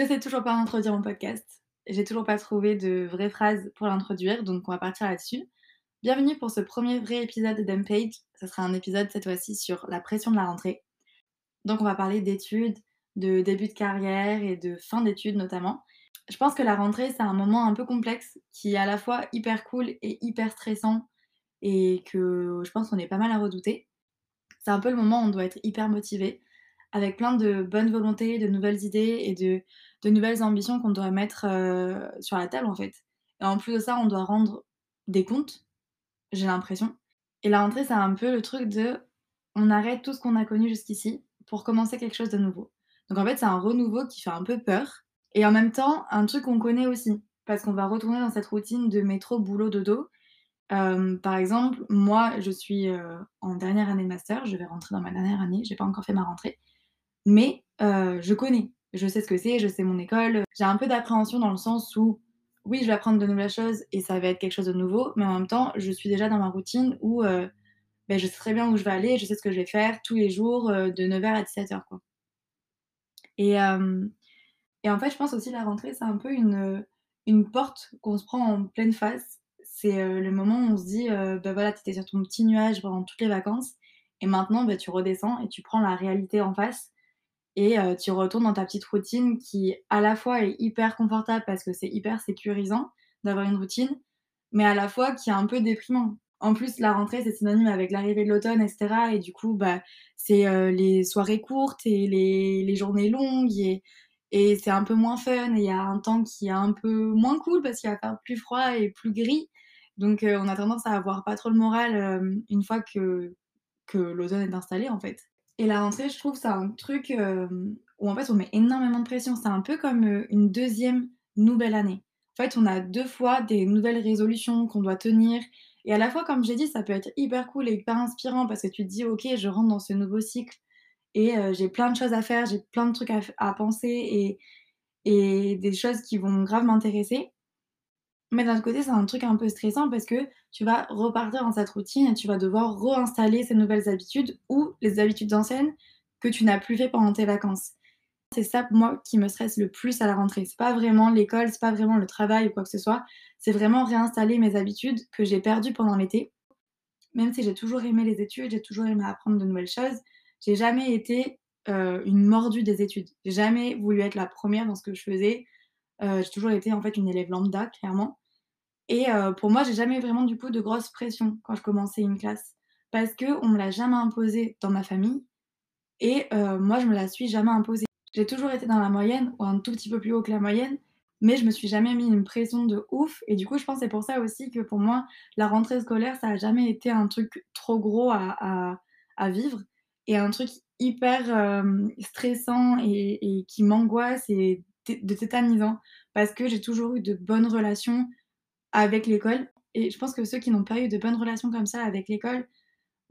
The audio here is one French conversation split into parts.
Je sais toujours pas introduire mon podcast. J'ai toujours pas trouvé de vraies phrases pour l'introduire, donc on va partir là-dessus. Bienvenue pour ce premier vrai épisode de Dumpage. Ce sera un épisode cette fois-ci sur la pression de la rentrée. Donc on va parler d'études, de début de carrière et de fin d'études notamment. Je pense que la rentrée c'est un moment un peu complexe qui est à la fois hyper cool et hyper stressant et que je pense qu'on est pas mal à redouter. C'est un peu le moment où on doit être hyper motivé avec plein de bonnes volontés, de nouvelles idées et de, de nouvelles ambitions qu'on doit mettre euh, sur la table en fait. Et en plus de ça, on doit rendre des comptes, j'ai l'impression. Et la rentrée, c'est un peu le truc de on arrête tout ce qu'on a connu jusqu'ici pour commencer quelque chose de nouveau. Donc en fait, c'est un renouveau qui fait un peu peur et en même temps un truc qu'on connaît aussi parce qu'on va retourner dans cette routine de métro, boulot, dodo. Euh, par exemple, moi, je suis euh, en dernière année de master, je vais rentrer dans ma dernière année, j'ai pas encore fait ma rentrée. Mais euh, je connais, je sais ce que c'est, je sais mon école. J'ai un peu d'appréhension dans le sens où, oui, je vais apprendre de nouvelles choses et ça va être quelque chose de nouveau, mais en même temps, je suis déjà dans ma routine où euh, ben, je sais très bien où je vais aller, je sais ce que je vais faire tous les jours euh, de 9h à 17h. Quoi. Et, et en fait, je pense aussi la rentrée, c'est un peu une, une porte qu'on se prend en pleine face. C'est le moment où on se dit, ben voilà, tu étais sur ton petit nuage pendant toutes les vacances, et maintenant, ben, tu redescends et tu prends la réalité en face et tu retournes dans ta petite routine qui à la fois est hyper confortable parce que c'est hyper sécurisant d'avoir une routine, mais à la fois qui est un peu déprimant. En plus, la rentrée, c'est synonyme avec l'arrivée de l'automne, etc. Et du coup, bah, c'est les soirées courtes et les, les journées longues et, et c'est un peu moins fun. Et il y a un temps qui est un peu moins cool parce qu'il va faire plus froid et plus gris. Donc, on a tendance à avoir pas trop le moral une fois que, que l'automne est installé, en fait. Et la rentrée, je trouve, c'est un truc euh, où en fait on met énormément de pression. C'est un peu comme euh, une deuxième nouvelle année. En fait, on a deux fois des nouvelles résolutions qu'on doit tenir. Et à la fois, comme j'ai dit, ça peut être hyper cool et hyper inspirant parce que tu te dis, ok, je rentre dans ce nouveau cycle et euh, j'ai plein de choses à faire, j'ai plein de trucs à, à penser et, et des choses qui vont grave m'intéresser. Mais d'un autre côté, c'est un truc un peu stressant parce que tu vas repartir dans cette routine et tu vas devoir réinstaller ces nouvelles habitudes ou les habitudes anciennes que tu n'as plus fait pendant tes vacances. C'est ça, moi, qui me stresse le plus à la rentrée. C'est pas vraiment l'école, c'est pas vraiment le travail ou quoi que ce soit. C'est vraiment réinstaller mes habitudes que j'ai perdues pendant l'été. Même si j'ai toujours aimé les études, j'ai toujours aimé apprendre de nouvelles choses, j'ai jamais été euh, une mordue des études. J'ai jamais voulu être la première dans ce que je faisais. Euh, j'ai toujours été en fait une élève lambda, clairement. Et euh, pour moi, j'ai jamais vraiment du coup de grosse pression quand je commençais une classe. Parce qu'on me l'a jamais imposé dans ma famille et euh, moi je me la suis jamais imposée. J'ai toujours été dans la moyenne ou un tout petit peu plus haut que la moyenne, mais je me suis jamais mis une pression de ouf. Et du coup je pense c'est pour ça aussi que pour moi la rentrée scolaire ça a jamais été un truc trop gros à vivre et un truc hyper euh, stressant et, et qui m'angoisse et de tétanisant. Parce que j'ai toujours eu de bonnes relations avec l'école. Et je pense que ceux qui n'ont pas eu de bonnes relations comme ça avec l'école,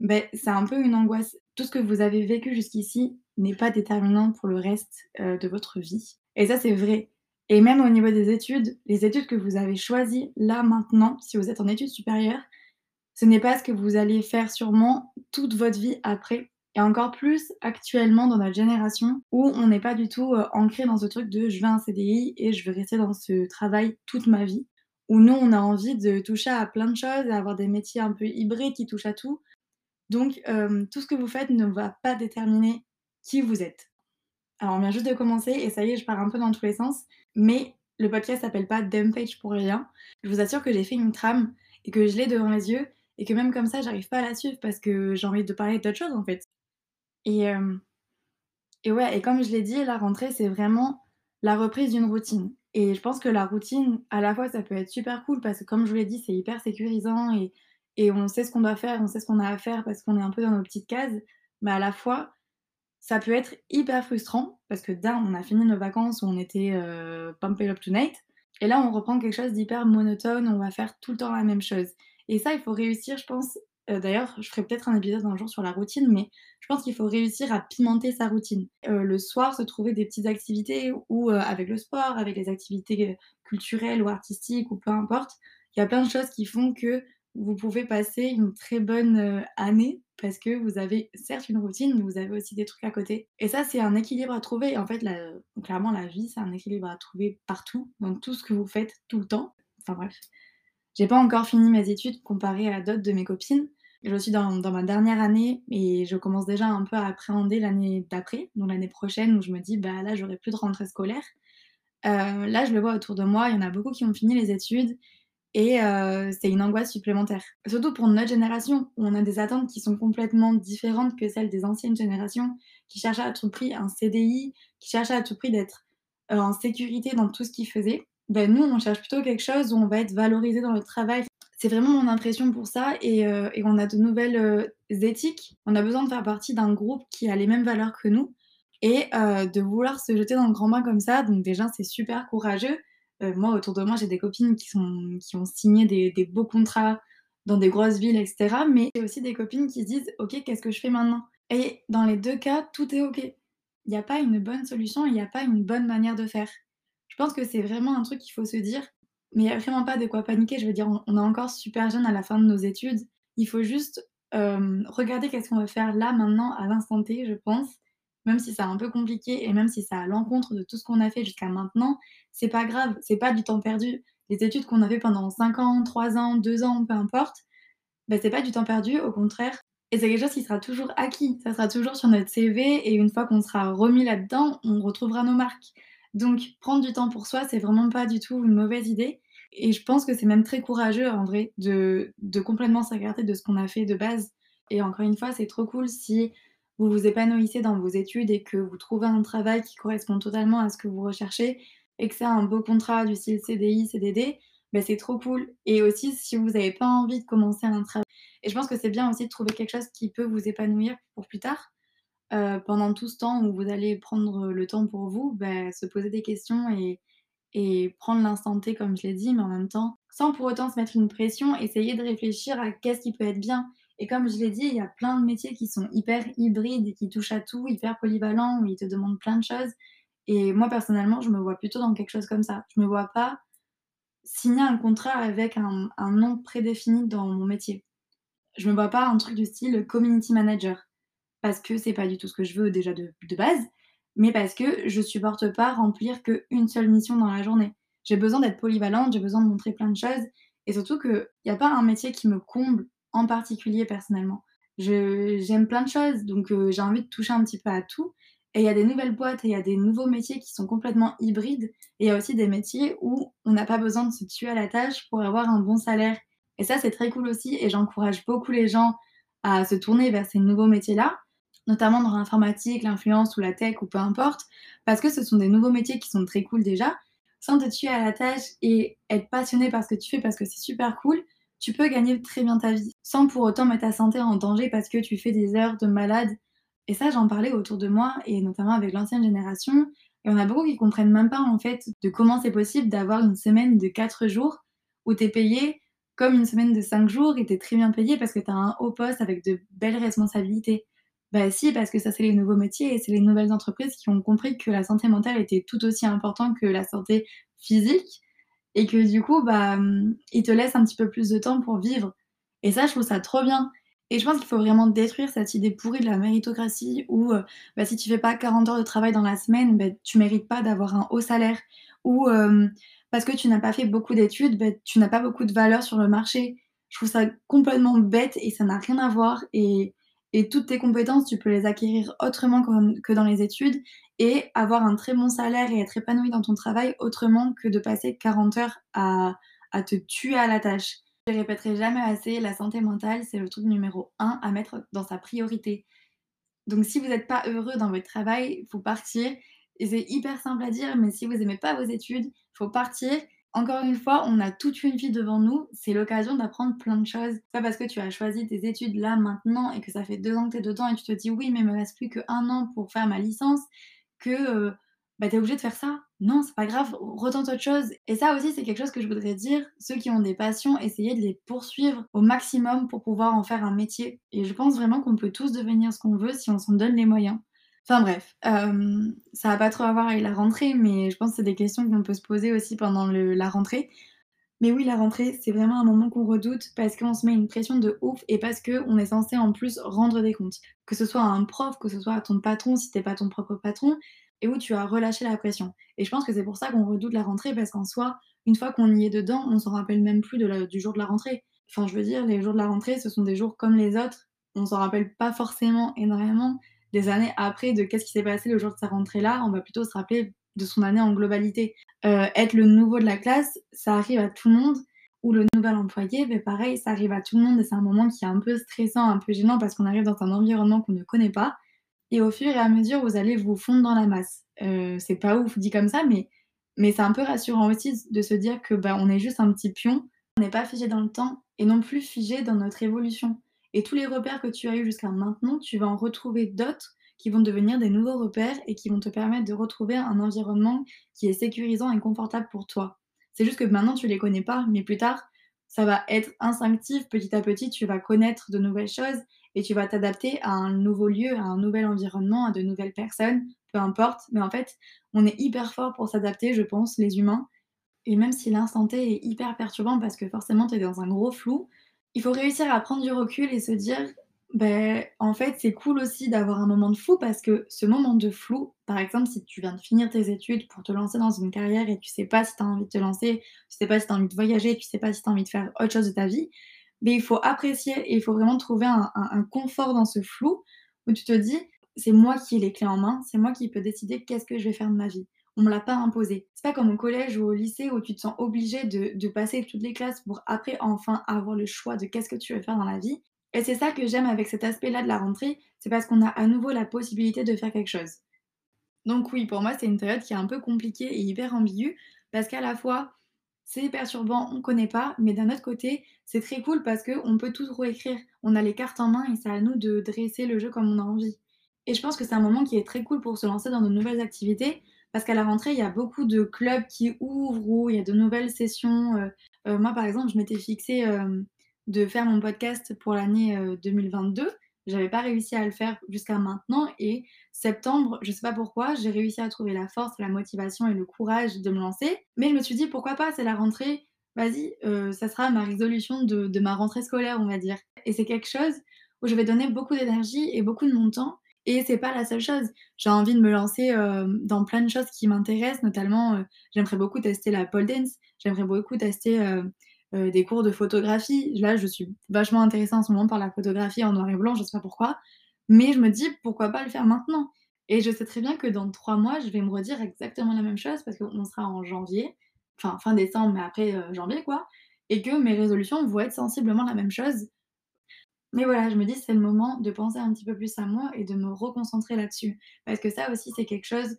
ben, c'est un peu une angoisse. Tout ce que vous avez vécu jusqu'ici n'est pas déterminant pour le reste euh, de votre vie. Et ça, c'est vrai. Et même au niveau des études, les études que vous avez choisies là maintenant, si vous êtes en études supérieures, ce n'est pas ce que vous allez faire sûrement toute votre vie après. Et encore plus actuellement dans notre génération où on n'est pas du tout euh, ancré dans ce truc de je veux un CDI et je veux rester dans ce travail toute ma vie où nous, on a envie de toucher à plein de choses, avoir des métiers un peu hybrides qui touchent à tout. Donc, euh, tout ce que vous faites ne va pas déterminer qui vous êtes. Alors, on vient juste de commencer et ça y est, je pars un peu dans tous les sens. Mais le podcast s'appelle pas Dumpage pour rien. Je vous assure que j'ai fait une trame et que je l'ai devant les yeux et que même comme ça, j'arrive pas à la suivre parce que j'ai envie de parler d'autres choses en fait. Et, euh, et ouais, et comme je l'ai dit, la rentrée, c'est vraiment la reprise d'une routine. Et je pense que la routine, à la fois, ça peut être super cool parce que, comme je vous l'ai dit, c'est hyper sécurisant et, et on sait ce qu'on doit faire, on sait ce qu'on a à faire parce qu'on est un peu dans nos petites cases. Mais à la fois, ça peut être hyper frustrant parce que d'un, on a fini nos vacances où on était euh, pumped up tonight. Et là, on reprend quelque chose d'hyper monotone, on va faire tout le temps la même chose. Et ça, il faut réussir, je pense, euh, d'ailleurs, je ferai peut-être un épisode un jour sur la routine, mais je pense qu'il faut réussir à pimenter sa routine. Euh, le soir, se trouver des petites activités ou euh, avec le sport, avec les activités culturelles ou artistiques ou peu importe. Il y a plein de choses qui font que vous pouvez passer une très bonne année, parce que vous avez certes une routine, mais vous avez aussi des trucs à côté. Et ça, c'est un équilibre à trouver. En fait, la clairement, la vie, c'est un équilibre à trouver partout, dans tout ce que vous faites tout le temps. Enfin bref. J'ai pas encore fini mes études comparé à d'autres de mes copines. Je suis dans, ma dernière année et je commence déjà un peu à appréhender l'année d'après, donc l'année prochaine où je me dis bah là j'aurai plus de rentrée scolaire. Euh, là je le vois autour de moi, il y en a beaucoup qui ont fini les études et euh, c'est une angoisse supplémentaire. Surtout pour notre génération où on a des attentes qui sont complètement différentes que celles des anciennes générations qui cherchaient à tout prix un CDI, qui cherchaient à tout prix d'être euh, en sécurité dans tout ce qu'ils faisaient. Ben, nous on cherche plutôt quelque chose où on va être valorisé dans le travail, c'est vraiment mon impression pour ça et, euh, on a de nouvelles euh, éthiques. On a besoin de faire partie d'un groupe qui a les mêmes valeurs que nous et euh, de vouloir se jeter dans le grand bain comme ça. Donc déjà, c'est super courageux. Moi, autour de moi, j'ai des copines qui ont signé des, des beaux contrats dans des grosses villes, etc. Mais j'ai aussi des copines qui se disent, OK, qu'est-ce que je fais maintenant? Et dans les deux cas, tout est OK. Il n'y a pas une bonne solution, il n'y a pas une bonne manière de faire. Je pense que c'est vraiment un truc qu'il faut se dire. Mais il n'y a vraiment pas de quoi paniquer. Je veux dire, on, est encore super jeune à la fin de nos études. Il faut juste euh, regarder qu'est-ce qu'on va faire là, maintenant, à l'instant T, je pense. Même si c'est un peu compliqué et même si c'est à l'encontre de tout ce qu'on a fait jusqu'à maintenant, c'est pas grave, c'est pas du temps perdu. Les études qu'on a fait pendant 5 ans, 3 ans, 2 ans, peu importe, ben, c'est pas du temps perdu, au contraire. Et c'est quelque chose qui sera toujours acquis, ça sera toujours sur notre CV et une fois qu'on sera remis là-dedans, on retrouvera nos marques. Donc, prendre du temps pour soi, c'est vraiment pas du tout une mauvaise idée. Et je pense que c'est même très courageux, en vrai, de, de complètement s'écarter de ce qu'on a fait de base. Et encore une fois, c'est trop cool si vous vous épanouissez dans vos études et que vous trouvez un travail qui correspond totalement à ce que vous recherchez et que c'est un beau contrat du style CDI, CDD, ben c'est trop cool. Et aussi, si vous n'avez pas envie de commencer un travail. Et je pense que c'est bien aussi de trouver quelque chose qui peut vous épanouir pour plus tard. Euh, pendant tout ce temps où vous allez prendre le temps pour vous, bah, se poser des questions et, prendre l'instant T, comme je l'ai dit, mais en même temps, sans pour autant se mettre une pression, essayer de réfléchir à qu'est-ce qui peut être bien. Et comme je l'ai dit, il y a plein de métiers qui sont hyper hybrides et qui touchent à tout, hyper polyvalents, où ils te demandent plein de choses. Et moi, personnellement, je me vois plutôt dans quelque chose comme ça. Je me vois pas signer un contrat avec un, un nom prédéfini dans mon métier. Je me vois pas un truc du style community manager parce que c'est pas du tout ce que je veux déjà de, de base, mais parce que je supporte pas remplir qu'une seule mission dans la journée. J'ai besoin d'être polyvalente, j'ai besoin de montrer plein de choses, et surtout qu'il n'y a pas un métier qui me comble en particulier personnellement. J'aime plein de choses, donc euh, j'ai envie de toucher un petit peu à tout. Et il y a des nouvelles boîtes et il y a des nouveaux métiers qui sont complètement hybrides. Et il y a aussi des métiers où on n'a pas besoin de se tuer à la tâche pour avoir un bon salaire. Et ça, c'est très cool aussi. Et j'encourage beaucoup les gens à se tourner vers ces nouveaux métiers-là notamment dans l'informatique, l'influence ou la tech ou peu importe, parce que ce sont des nouveaux métiers qui sont très cool déjà. Sans te tuer à la tâche et être passionné par ce que tu fais parce que c'est super cool, tu peux gagner très bien ta vie sans pour autant mettre ta santé en danger parce que tu fais des heures de malade. Et ça, j'en parlais autour de moi et notamment avec l'ancienne génération. Et on a beaucoup qui comprennent même pas en fait de comment c'est possible d'avoir une semaine de 4 jours où tu es payé comme une semaine de 5 jours et tu es très bien payé parce que tu as un haut poste avec de belles responsabilités. Bah si, parce que ça, c'est les nouveaux métiers et c'est les nouvelles entreprises qui ont compris que la santé mentale était tout aussi importante que la santé physique et que du coup, bah, mmh, ils te laissent un petit peu plus de temps pour vivre. Et ça, je trouve ça trop bien. Et je pense qu'il faut vraiment détruire cette idée pourrie de la méritocratie où euh, bah, si tu fais pas 40 heures de travail dans la semaine, bah, tu mérites pas d'avoir un haut salaire. Ou euh, parce que tu n'as pas fait beaucoup d'études, bah, tu n'as pas beaucoup de valeur sur le marché. Je trouve ça complètement bête et ça n'a rien à voir. Et et toutes tes compétences, tu peux les acquérir autrement que dans les études et avoir un très bon salaire et être épanoui dans ton travail autrement que de passer 40 heures à, à te tuer à la tâche. Je répéterai jamais assez, la santé mentale, c'est le truc numéro un à mettre dans sa priorité. Donc si vous n'êtes pas heureux dans votre travail, il faut partir. Et c'est hyper simple à dire, mais si vous n'aimez pas vos études, il faut partir encore une fois, on a toute une vie devant nous, c'est l'occasion d'apprendre plein de choses. Pas parce que tu as choisi tes études là maintenant et que ça fait deux ans que tu es dedans et tu te dis oui, mais il me reste plus qu'un an pour faire ma licence, que euh, bah, obligé de faire ça. Non, c'est pas grave, retente autre chose. Et ça aussi, c'est quelque chose que je voudrais dire. Ceux qui ont des passions, essayez de les poursuivre au maximum pour pouvoir en faire un métier. Et je pense vraiment qu'on peut tous devenir ce qu'on veut si on s'en donne les moyens. Enfin bref, euh, ça va pas trop à voir avec la rentrée, mais je pense que c'est des questions qu'on peut se poser aussi pendant la rentrée. Mais oui, la rentrée, c'est vraiment un moment qu'on redoute parce qu'on se met une pression de ouf et parce qu'on est censé en plus rendre des comptes. Que ce soit à un prof, que ce soit à ton patron si t'es pas ton propre patron, et où tu as relâché la pression. Et je pense que c'est pour ça qu'on redoute la rentrée parce qu'en soi, une fois qu'on y est dedans, on s'en rappelle même plus du jour de la rentrée. Enfin, je veux dire, les jours de la rentrée, ce sont des jours comme les autres. On s'en rappelle pas forcément énormément. Des années après de qu'est-ce qui s'est passé le jour de sa rentrée là, on va plutôt se rappeler de son année en globalité. Euh, être le nouveau de la classe, ça arrive à tout le monde. Ou le nouvel employé, mais pareil, ça arrive à tout le monde et c'est un moment qui est un peu stressant, un peu gênant parce qu'on arrive dans un environnement qu'on ne connaît pas. Et au fur et à mesure, vous allez vous fondre dans la masse. Euh, c'est pas ouf dit comme ça, mais, mais c'est un peu rassurant aussi de se dire que bah, on est juste un petit pion, on n'est pas figé dans le temps et non plus figé dans notre évolution. Et tous les repères que tu as eus jusqu'à maintenant, tu vas en retrouver d'autres qui vont devenir des nouveaux repères et qui vont te permettre de retrouver un environnement qui est sécurisant et confortable pour toi. C'est juste que maintenant tu les connais pas, mais plus tard, ça va être instinctif, petit à petit, tu vas connaître de nouvelles choses et tu vas t'adapter à un nouveau lieu, à un nouvel environnement, à de nouvelles personnes, peu importe. Mais en fait, on est hyper fort pour s'adapter, je pense, les humains. Et même si l'instant T est hyper perturbant parce que forcément tu es dans un gros flou, il faut réussir à prendre du recul et se dire ben, en fait, c'est cool aussi d'avoir un moment de flou parce que ce moment de flou, par exemple, si tu viens de finir tes études pour te lancer dans une carrière et tu sais pas si tu as envie de te lancer, tu sais pas si tu as envie de voyager, tu sais pas si tu as envie de faire autre chose de ta vie, mais il faut apprécier et il faut vraiment trouver un, un confort dans ce flou où tu te dis, c'est moi qui ai les clés en main, c'est moi qui peux décider qu'est-ce que je vais faire de ma vie. On me l'a pas imposé. C'est pas comme au collège ou au lycée où tu te sens obligé de, passer toutes les classes pour après enfin avoir le choix de qu'est-ce que tu veux faire dans la vie. Et c'est ça que j'aime avec cet aspect-là de la rentrée, c'est parce qu'on a à nouveau la possibilité de faire quelque chose. Donc oui, pour moi, c'est une période qui est un peu compliquée et hyper ambiguë, parce qu'à la fois, c'est perturbant, on ne connaît pas, mais d'un autre côté, c'est très cool parce qu'on peut tout réécrire. On a les cartes en main et c'est à nous de dresser le jeu comme on a envie. Et je pense que c'est un moment qui est très cool pour se lancer dans de nouvelles activités, parce qu'à la rentrée, il y a beaucoup de clubs qui ouvrent ou il y a de nouvelles sessions. Euh, euh, moi, par exemple, je m'étais fixé euh, de faire mon podcast pour l'année 2022. J'avais pas réussi à le faire jusqu'à maintenant et septembre, je sais pas pourquoi, j'ai réussi à trouver la force, la motivation et le courage de me lancer. Mais je me suis dit pourquoi pas, c'est la rentrée, vas-y, ça sera ma résolution de, ma rentrée scolaire, on va dire. Et c'est quelque chose où je vais donner beaucoup d'énergie et beaucoup de mon temps. Et c'est pas la seule chose. J'ai envie de me lancer dans plein de choses qui m'intéressent, notamment j'aimerais beaucoup tester la pole dance, j'aimerais beaucoup tester euh, des cours de photographie. Là, je suis vachement intéressée en ce moment par la photographie en noir et blanc, je sais pas pourquoi. Mais je me dis, pourquoi pas le faire maintenant? Et je sais très bien que dans trois mois, je vais me redire exactement la même chose parce qu'on sera en janvier, enfin fin décembre, mais après euh, janvier, quoi. Et que mes résolutions vont être sensiblement la même chose. Mais voilà, je me dis, c'est le moment de penser un petit peu plus à moi et de me reconcentrer là-dessus. Parce que ça aussi, c'est quelque chose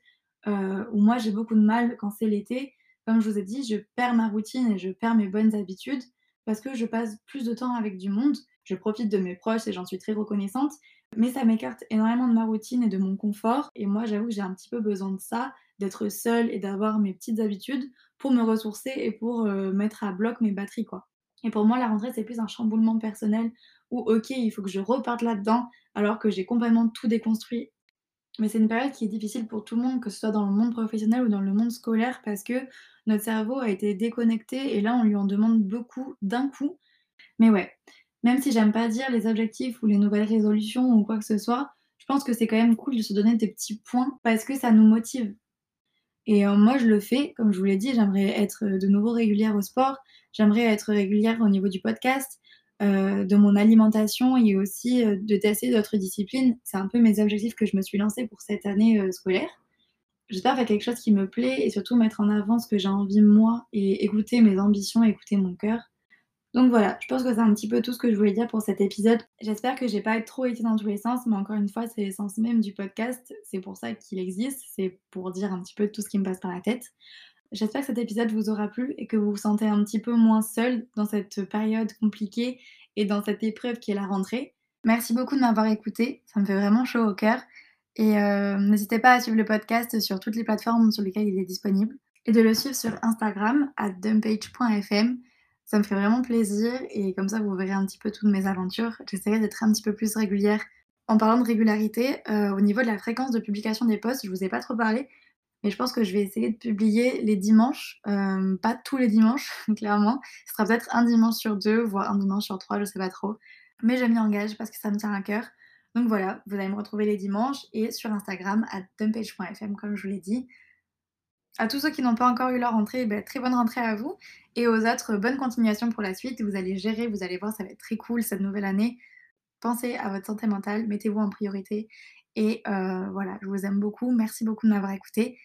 euh, où moi, j'ai beaucoup de mal quand c'est l'été comme je vous ai dit, je perds ma routine et je perds mes bonnes habitudes parce que je passe plus de temps avec du monde. Je profite de mes proches et j'en suis très reconnaissante, mais ça m'écarte énormément de ma routine et de mon confort. Et moi, j'avoue que j'ai un petit peu besoin de ça, d'être seule et d'avoir mes petites habitudes pour me ressourcer et pour euh, mettre à bloc mes batteries, quoi. Et pour moi, la rentrée, c'est plus un chamboulement personnel où, ok, il faut que je reparte là-dedans alors que j'ai complètement tout déconstruit mais c'est une période qui est difficile pour tout le monde, que ce soit dans le monde professionnel ou dans le monde scolaire, parce que notre cerveau a été déconnecté et là, on lui en demande beaucoup d'un coup. Mais ouais, même si j'aime pas dire les objectifs ou les nouvelles résolutions ou quoi que ce soit, je pense que c'est quand même cool de se donner des petits points parce que ça nous motive. Et euh, moi, je le fais, comme je vous l'ai dit, j'aimerais être de nouveau régulière au sport, j'aimerais être régulière au niveau du podcast, euh, de mon alimentation et aussi euh, de tester d'autres disciplines. C'est un peu mes objectifs que je me suis lancée pour cette année euh, scolaire. J'espère faire quelque chose qui me plaît et surtout mettre en avant ce que j'ai envie moi et écouter mes ambitions, écouter mon cœur. Donc voilà, je pense que c'est un petit peu tout ce que je voulais dire pour cet épisode. J'espère que j'ai pas trop été dans tous les sens, mais encore une fois, c'est l'essence même du podcast. C'est pour ça qu'il existe, c'est pour dire un petit peu tout ce qui me passe par la tête. J'espère que cet épisode vous aura plu et que vous vous sentez un petit peu moins seul dans cette période compliquée et dans cette épreuve qui est la rentrée. Merci beaucoup de m'avoir écouté, ça me fait vraiment chaud au cœur. Et euh, n'hésitez pas à suivre le podcast sur toutes les plateformes sur lesquelles il est disponible et de le suivre sur Instagram à dumpage.fm. Ça me fait vraiment plaisir et comme ça vous verrez un petit peu toutes mes aventures. J'essaierai d'être un petit peu plus régulière. En parlant de régularité, euh, au niveau de la fréquence de publication des posts, je vous ai pas trop parlé, Mais je pense que je vais essayer de publier les dimanches, hem, pas tous les dimanches clairement. Ce sera peut-être un dimanche sur 2, voire un dimanche sur 3, je sais pas trop. Mais je m'y engage parce que ça me tient à cœur. Donc voilà, vous allez me retrouver les dimanches et sur Instagram @dumpage.fm comme je vous l'ai dit. À tous ceux qui n'ont pas encore eu leur rentrée, bah, très bonne rentrée à vous et aux autres, bonne continuation pour la suite. Vous allez gérer, vous allez voir, ça va être très cool cette nouvelle année. Pensez à votre santé mentale, mettez-vous en priorité et heu, voilà, je vous aime beaucoup. Merci beaucoup de m'avoir écoutée